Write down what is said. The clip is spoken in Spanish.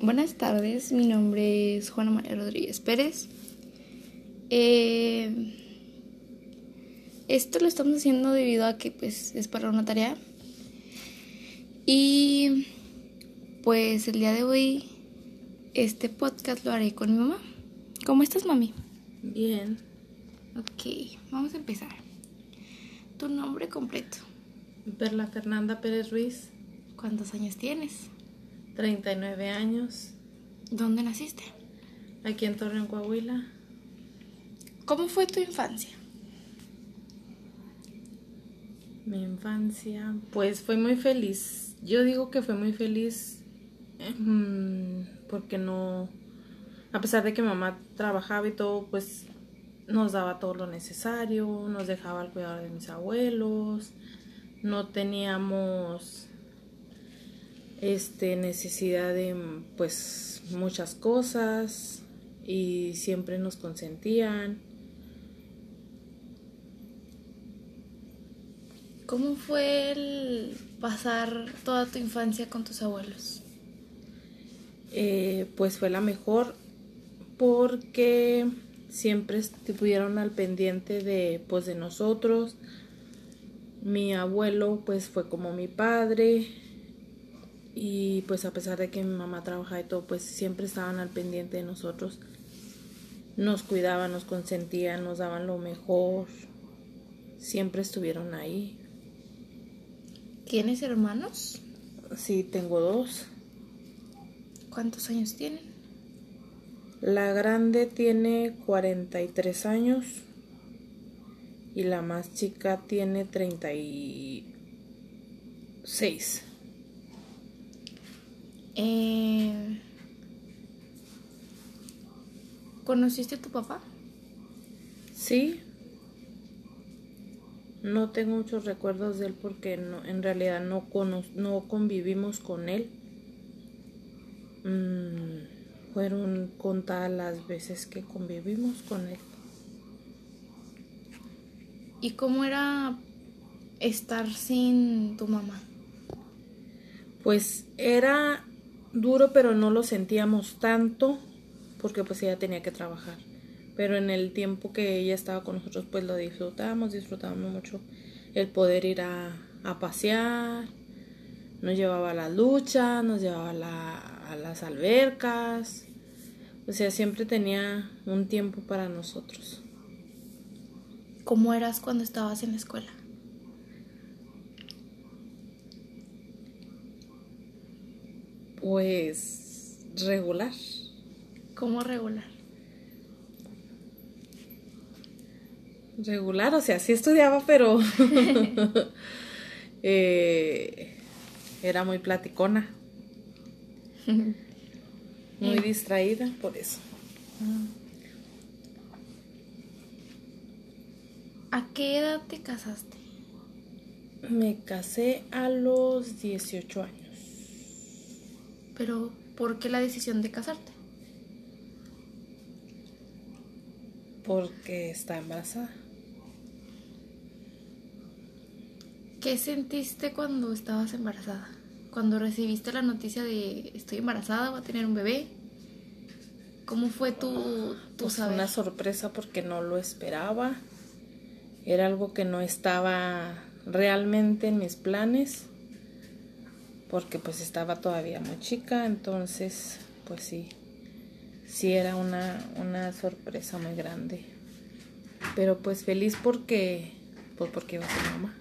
Buenas tardes, mi nombre es Juana María Rodríguez Pérez. Eh, esto lo estamos haciendo debido a que pues es para una tarea. Y pues el día de hoy este podcast lo haré con mi mamá. ¿Cómo estás, mami? Bien. Ok, vamos a empezar. Tu nombre completo. Perla Fernanda Pérez Ruiz, ¿Cuántos años tienes? 39 años, ¿Dónde naciste? aquí en Torreón, Coahuila. ¿Cómo fue tu infancia? Mi infancia, pues fue muy feliz. Yo digo que fue muy feliz mm, porque no, a pesar de que mamá trabajaba y todo, pues nos daba todo lo necesario, nos dejaba al cuidado de mis abuelos, no teníamos este necesidad de pues muchas cosas y siempre nos consentían. ¿Cómo fue el pasar toda tu infancia con tus abuelos? Eh, pues fue la mejor porque siempre estuvieron al pendiente de pues de nosotros mi abuelo pues fue como mi padre y pues a pesar de que mi mamá trabajaba y todo pues siempre estaban al pendiente de nosotros nos cuidaban nos consentían nos daban lo mejor siempre estuvieron ahí ¿Tienes hermanos? sí tengo dos ¿Cuántos años tienen? La grande tiene 43 años y la más chica tiene 36. Eh, ¿Conociste a tu papá? Sí. No tengo muchos recuerdos de él porque no, en realidad no, cono- no convivimos con él. Mm, fueron contadas las veces que convivimos con él. ¿Y cómo era estar sin tu mamá? Pues era duro, pero no lo sentíamos tanto porque pues ella tenía que trabajar. Pero en el tiempo que ella estaba con nosotros, pues lo disfrutábamos, disfrutábamos mucho el poder ir a, a pasear. Nos llevaba a la lucha, nos llevaba a, la- a las albercas. O sea, siempre tenía un tiempo para nosotros. ¿Cómo eras cuando estabas en la escuela? Pues regular. ¿Cómo regular? regular, o sea, sí estudiaba, pero eh, era muy platicona, muy distraída por eso. ¿A qué edad te casaste? Me casé a los 18 años, Pero, ¿por qué la decisión de casarte? porque estaba embarazada. ¿Qué sentiste cuando estabas embarazada? Cuando recibiste la noticia de estoy embarazada, voy a tener un bebé. ¿Cómo fue tu, tu Pues, saber? una sorpresa porque no lo esperaba. Era algo que no estaba realmente en mis planes. Porque pues estaba todavía muy chica. Entonces, pues sí. Sí era una, una sorpresa muy grande. Pero pues feliz porque. Pues porque iba a ser mamá.